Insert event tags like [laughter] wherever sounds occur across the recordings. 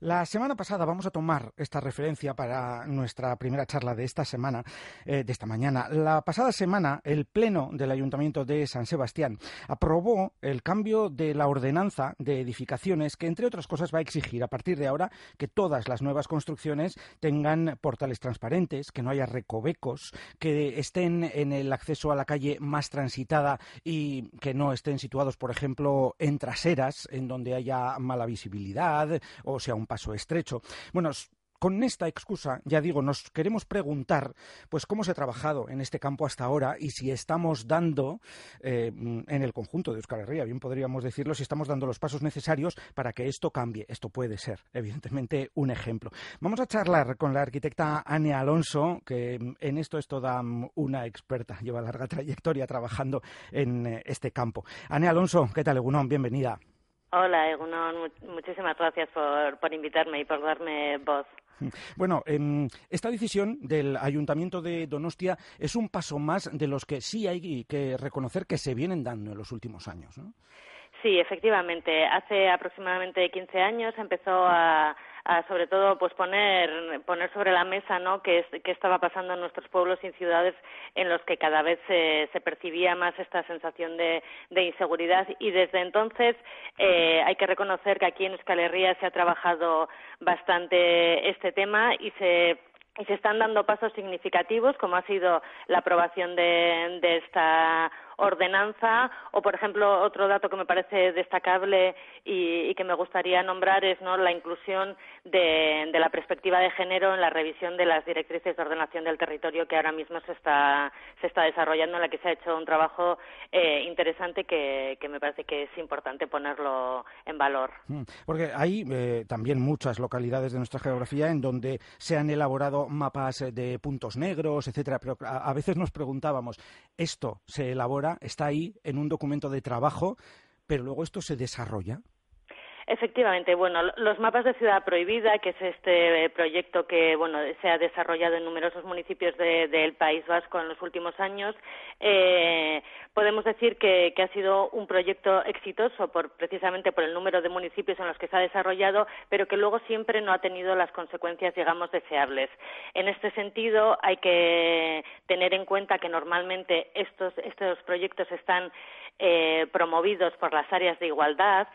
La semana pasada vamos a tomar esta referencia para nuestra primera charla de esta semana, eh, de esta mañana. La pasada semana, el Pleno del Ayuntamiento de San Sebastián aprobó el cambio de la ordenanza de edificaciones que, entre otras cosas, va a exigir a partir de ahora que todas las nuevas construcciones tengan portales transparentes, que no haya recovecos, que estén en el acceso a la calle más transitada y que no estén situados, por ejemplo, en traseras, en donde haya mala visibilidad o sea un paso estrecho. Bueno, con esta excusa, ya digo, nos queremos preguntar, pues, cómo se ha trabajado en este campo hasta ahora y si estamos dando, eh, en el conjunto de Euskal Herria, bien podríamos decirlo, si estamos dando los pasos necesarios para que esto cambie. Esto puede ser, evidentemente, un ejemplo. Vamos a charlar con la arquitecta Ane Alonso, que en esto es toda una experta, lleva larga trayectoria trabajando en eh, este campo. Ane Alonso, ¿qué tal, Egunon? Bienvenida. Hola, Egunon. Muchísimas gracias por, por invitarme y por darme voz. [laughs] Bueno, em, esta decisión del Ayuntamiento de Donostia es un paso más de los que sí hay que reconocer que se vienen dando en los últimos años, ¿no? Sí, efectivamente. Hace aproximadamente 15 años empezó a, sobre todo pues poner poner sobre la mesa no qué, estaba pasando en nuestros pueblos y ciudades en los que cada vez se, percibía más esta sensación de, inseguridad. Y desde entonces eh, hay que reconocer que aquí en Euskal Herria se ha trabajado bastante este tema y se y se están dando pasos significativos, como ha sido la aprobación de, de esta ordenanza o, por ejemplo, otro dato que me parece destacable y, que me gustaría nombrar es ¿no? la inclusión de, la perspectiva de género en la revisión de las directrices de ordenación del territorio que ahora mismo se está, se está desarrollando, en la que se ha hecho un trabajo eh, interesante que, me parece que es importante ponerlo en valor. Mm, porque hay eh, también muchas localidades de nuestra geografía en donde se han elaborado mapas de puntos negros, etcétera, pero a veces nos preguntábamos, ¿esto se elabora está ahí en un documento de trabajo, pero luego esto se desarrolla. Efectivamente, bueno, los mapas de ciudad prohibida, que es este eh, proyecto que bueno se ha desarrollado en numerosos municipios del País Vasco en los últimos años, eh, podemos decir que, ha sido un proyecto exitoso por, precisamente por el número de municipios en los que se ha desarrollado, pero que luego siempre no ha tenido las consecuencias, digamos, deseables. En este sentido, hay que tener en cuenta que normalmente estos, estos proyectos están eh, promovidos por las áreas de igualdad,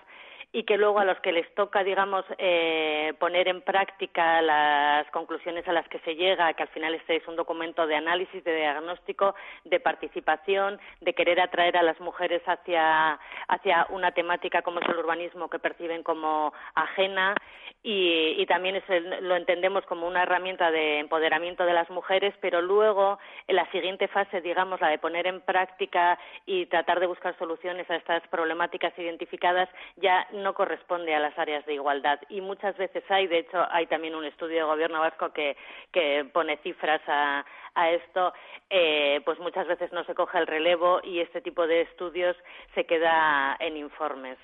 y que luego a los que les toca, digamos, eh, poner en práctica las conclusiones a las que se llega, que al final este es un documento de análisis, de diagnóstico, de participación, de querer atraer a las mujeres hacia, hacia una temática como es el urbanismo que perciben como ajena y, y también es lo entendemos como una herramienta de empoderamiento de las mujeres, pero luego en la siguiente fase, digamos, la de poner en práctica y tratar de buscar soluciones a estas problemáticas identificadas, ya corresponde a las áreas de igualdad. Y muchas veces hay, de hecho, hay también un estudio de gobierno vasco que, que pone cifras a, esto, eh, pues muchas veces no se coge el relevo y este tipo de estudios se queda en informes.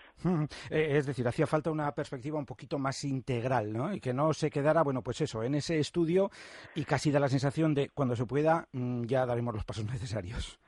Eh, es decir, hacía falta una perspectiva un poquito más integral, ¿no? Y que no se quedara, bueno, pues eso, en ese estudio y casi da la sensación de cuando se pueda mm, ya daremos los pasos necesarios.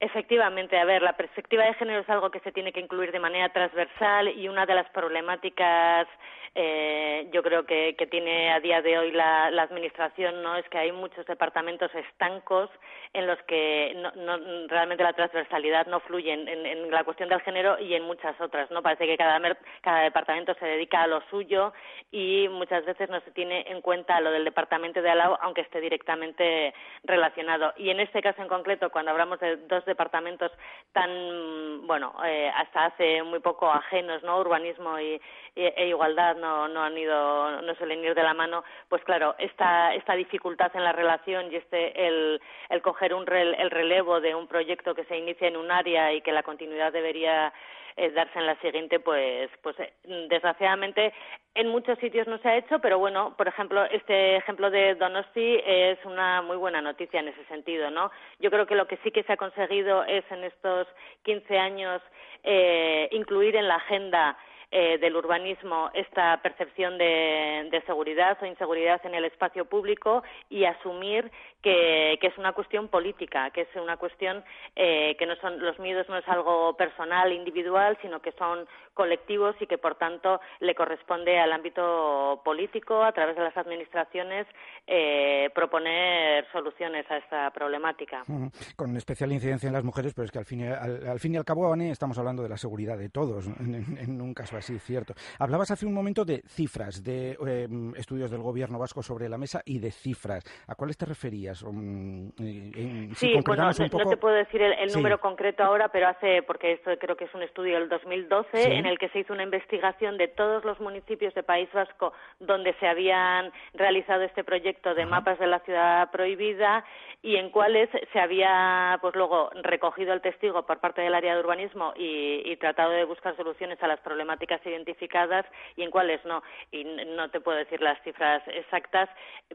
Efectivamente, a ver, la perspectiva de género es algo que se tiene que incluir de manera transversal y una de las problemáticas eh, yo creo que, que, tiene a día de hoy la, la, Administración no es que hay muchos departamentos estancos en los que no, no, realmente la transversalidad no fluye en, en, la cuestión del género y en muchas otras. no Parece que cada, cada departamento se dedica a lo suyo y muchas veces no se tiene en cuenta lo del departamento de al lado, aunque esté directamente relacionado. Y en este caso en concreto, cuando hablamos de dos departamentos tan, bueno, eh, hasta hace muy poco ajenos, ¿no? Urbanismo y, e igualdad no, no han ido, no suelen ir de la mano, pues claro, esta, esta dificultad en la relación y este, el, el coger un el relevo de un proyecto que se inicia en un área y que la continuidad debería eh, darse en la siguiente, pues, pues eh, desgraciadamente en muchos sitios no se ha hecho, pero bueno, por ejemplo, este ejemplo de Donosti es una muy buena noticia en ese sentido, ¿no? Yo creo que lo que sí que se ha conseguido es en estos 15 años eh, incluir en la agenda eh, del urbanismo esta percepción de, de, seguridad o inseguridad en el espacio público y asumir que, que es una cuestión política, que es una cuestión eh, que no son los miedos no es algo personal, individual, sino que son colectivos y que por tanto le corresponde al ámbito político a través de las administraciones eh, proponer soluciones a esta problemática. Con especial incidencia en las mujeres, pero es que al fin y al, fin y al cabo, estamos hablando de la seguridad de todos, en, un caso así, cierto. Hablabas hace un momento de cifras, de em, estudios del gobierno vasco sobre la mesa y de cifras. ¿A cuáles te referías? Mm, sí, bueno, no, te puedo decir el, número concreto ahora, pero hace, porque esto creo que es un estudio del 2012 en el que se hizo una investigación de todos los municipios de País Vasco donde se habían realizado este proyecto de mapas de la ciudad prohibida y en cuáles se había, pues luego, recogido el testigo por parte del área de urbanismo y, tratado de buscar soluciones a las problemáticas identificadas y en cuáles no. Y no te puedo decir las cifras exactas,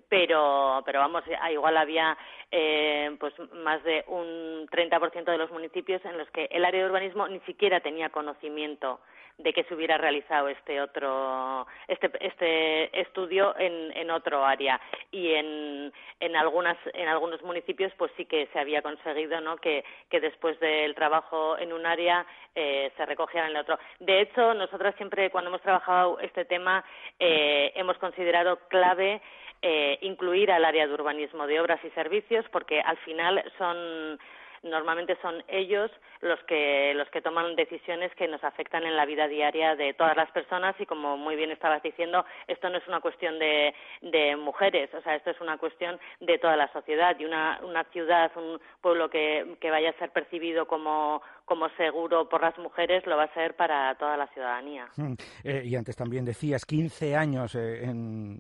pero, pero vamos, igual había eh, pues más de un 30% de los municipios en los que el área de urbanismo ni siquiera tenía conocimiento de que se hubiera realizado este otro este este estudio en, en otro área. Y en, en algunas en algunos municipios pues sí que se había conseguido no que, que después del trabajo en un área eh, se recogiera en el otro. De hecho nosotras siempre cuando hemos trabajado este tema eh, hemos considerado clave eh, incluir al área de urbanismo de obras y servicios porque al final son normalmente son ellos los que los que toman decisiones que nos afectan en la vida diaria de todas las personas. Y como muy bien estabas diciendo esto no es una cuestión de, de mujeres o sea esto es una cuestión de toda la sociedad. Y una, una ciudad un pueblo que, que vaya a ser percibido como como seguro por las mujeres lo va a ser para toda la ciudadanía. Hmm. Eh, y antes también decías, 15 años eh,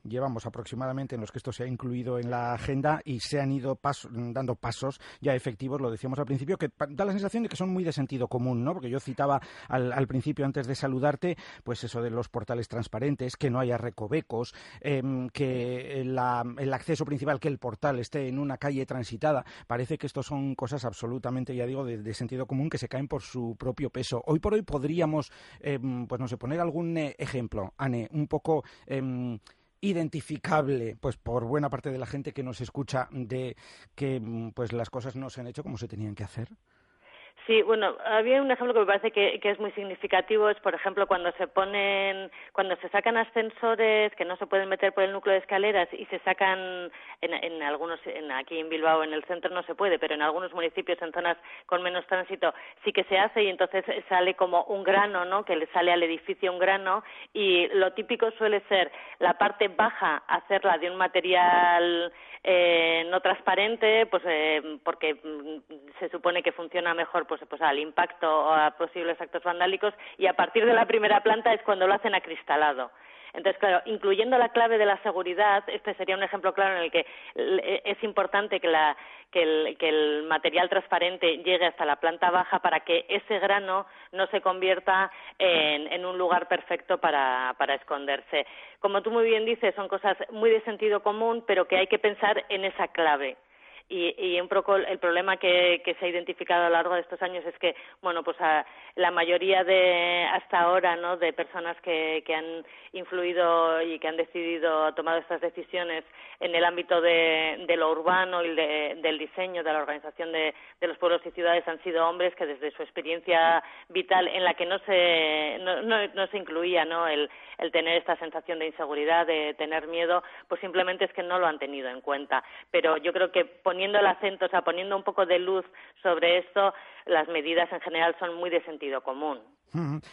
llevamos aproximadamente en los que esto se ha incluido en la agenda y se han ido dando pasos ya efectivos, lo decíamos al principio, que da la sensación de que son muy de sentido común, ¿no? Porque yo citaba al, principio, antes de saludarte, pues eso de los portales transparentes, que no haya recovecos, em, que el acceso principal, que el portal esté en una calle transitada. Parece que esto son cosas absolutamente, ya digo, de sentido común que se caen por su propio peso. Hoy por hoy podríamos, em, pues no sé, poner algún eh, ejemplo, Anne, un poco em, identificable pues por buena parte de la gente que nos escucha de que mm, pues las cosas no se han hecho como se tenían que hacer. Sí, bueno, había un ejemplo que me parece que, es muy significativo, es por ejemplo cuando se ponen, cuando se sacan ascensores que no se pueden meter por el núcleo de escaleras y se sacan en, algunos, en, aquí en Bilbao, en el centro no se puede, pero en algunos municipios, en zonas con menos tránsito, sí que se hace y entonces sale como un grano, ¿no? Que le sale al edificio un grano y lo típico suele ser la parte baja hacerla de un material eh, no transparente, pues eh, porque mm, se supone que funciona mejor pues, pues al impacto o a posibles actos vandálicos y a partir de la primera planta es cuando lo hacen acristalado. Entonces, claro, incluyendo la clave de la seguridad, este sería un ejemplo claro en el que es importante que, la, que, el, que el material transparente llegue hasta la planta baja para que ese grano no se convierta en, en un lugar perfecto para, para esconderse. Como tú muy bien dices, son cosas muy de sentido común, pero que hay que pensar en esa clave y, y un poco el problema que, que, se ha identificado a lo largo de estos años es que bueno pues a, la mayoría de hasta ahora no de personas que, que han influido y que han decidido tomado estas decisiones en el ámbito de, de lo urbano y de, del diseño de la organización de, de, los pueblos y ciudades han sido hombres que desde su experiencia vital en la que no se no, no, no se incluía no el, el tener esta sensación de inseguridad de tener miedo pues simplemente es que no lo han tenido en cuenta. Pero yo creo que poniendo el acento, o sea, poniendo un poco de luz sobre esto, las medidas en general son muy de sentido común.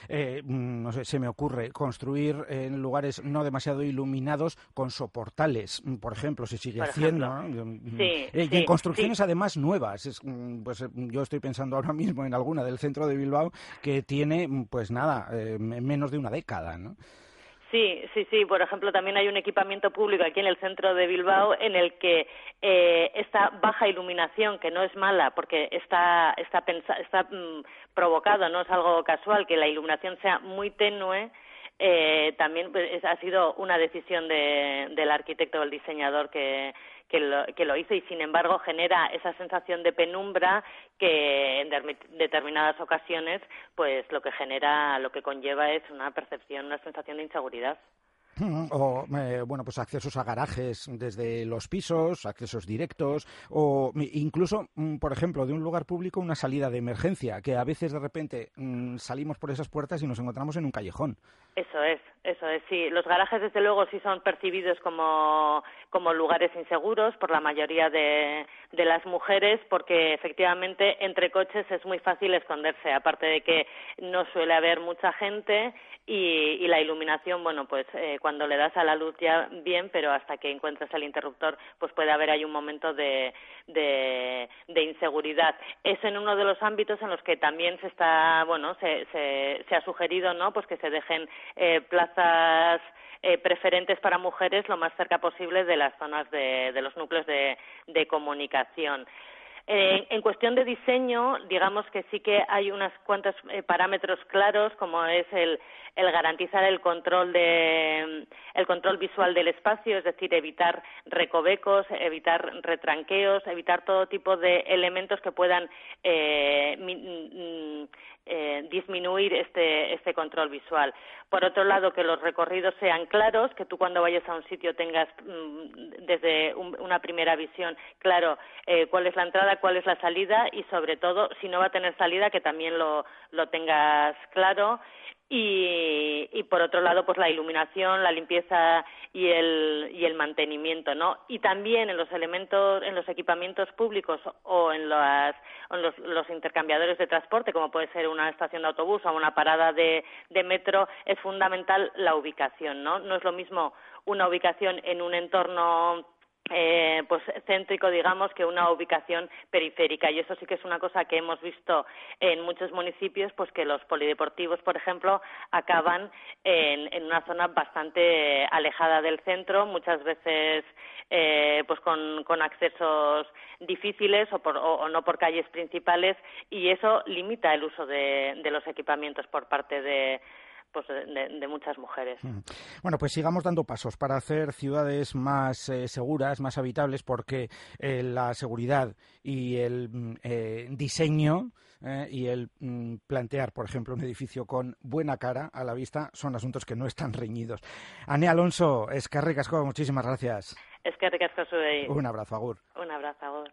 Eh, mm, no sé, se me ocurre construir en lugares no demasiado iluminados con soportales, mm, por ejemplo, se sigue haciendo. Mm, eh, y en construcciones además nuevas. pues eh, yo estoy pensando ahora mismo en alguna del centro de Bilbao que tiene, pues nada, menos de una década, ¿no? Sí, sí, sí. Por ejemplo, también hay un equipamiento público aquí en el centro de Bilbao en el que eh, esta baja iluminación, que no es mala porque está, está, está mm, provocado, no es algo casual, que la iluminación sea muy tenue, eh, también pues, ha sido una decisión de, del arquitecto o el diseñador que, que lo, que lo hizo y sin embargo genera esa sensación de penumbra que en determinadas ocasiones pues lo que genera, lo que conlleva es una percepción, una sensación de inseguridad. O, eh, bueno, pues accesos a garajes desde los pisos, accesos directos, o incluso, mm, por ejemplo, de un lugar público una salida de emergencia, que a veces de repente mm, salimos por esas puertas y nos encontramos en un callejón. Eso es, eso es, sí. Los garajes, desde luego, sí son percibidos como, como lugares inseguros por la mayoría de, de las mujeres, porque efectivamente entre coches es muy fácil esconderse, aparte de que no suele haber mucha gente y, la iluminación, bueno, pues eh, cuando le das a la luz ya bien, pero hasta que encuentres el interruptor, pues puede haber ahí un momento de, de, inseguridad. Es en uno de los ámbitos en los que también se está, bueno, se, se, ha sugerido, ¿no? Pues que se dejen eh, plazas eh, preferentes para mujeres lo más cerca posible de las zonas de, de los núcleos de, de comunicación. Eh, en cuestión de diseño, digamos que sí que hay unos cuantos eh, parámetros claros, como es el, el garantizar el control de el control visual del espacio, es decir, evitar recovecos, evitar retranqueos, evitar todo tipo de elementos que puedan eh, mm, eh, disminuir este, este control visual. Por otro lado, que los recorridos sean claros, que tú cuando vayas a un sitio tengas mm, desde una primera visión claro eh, cuál es la entrada, cuál es la salida y sobre todo, si no va a tener salida, que también lo, lo tengas claro y, y, por otro lado pues la iluminación la limpieza y el y el mantenimiento no y también en los elementos en los equipamientos públicos o en, las, en los, los, intercambiadores de transporte como puede ser una estación de autobús o una parada de, de metro es fundamental la ubicación no no es lo mismo una ubicación en un entorno eh, pues céntrico digamos que una ubicación periférica. Y eso sí que es una cosa que hemos visto en muchos municipios pues que los polideportivos por ejemplo acaban en, en una zona bastante alejada del centro muchas veces eh, pues con, con, accesos difíciles o, por, o, no por calles principales y eso limita el uso de, de los equipamientos por parte de pues de, muchas mujeres. Bueno, pues sigamos dando pasos para hacer ciudades más eh, seguras, más habitables, porque eh, la seguridad y el mm, eh, diseño y el mm, plantear, por ejemplo, un edificio con buena cara a la vista son asuntos que no están reñidos. Ane Alonso, Escarri Casco, muchísimas gracias. Escarri Casco, Un abrazo, Agur. Un abrazo, Agur.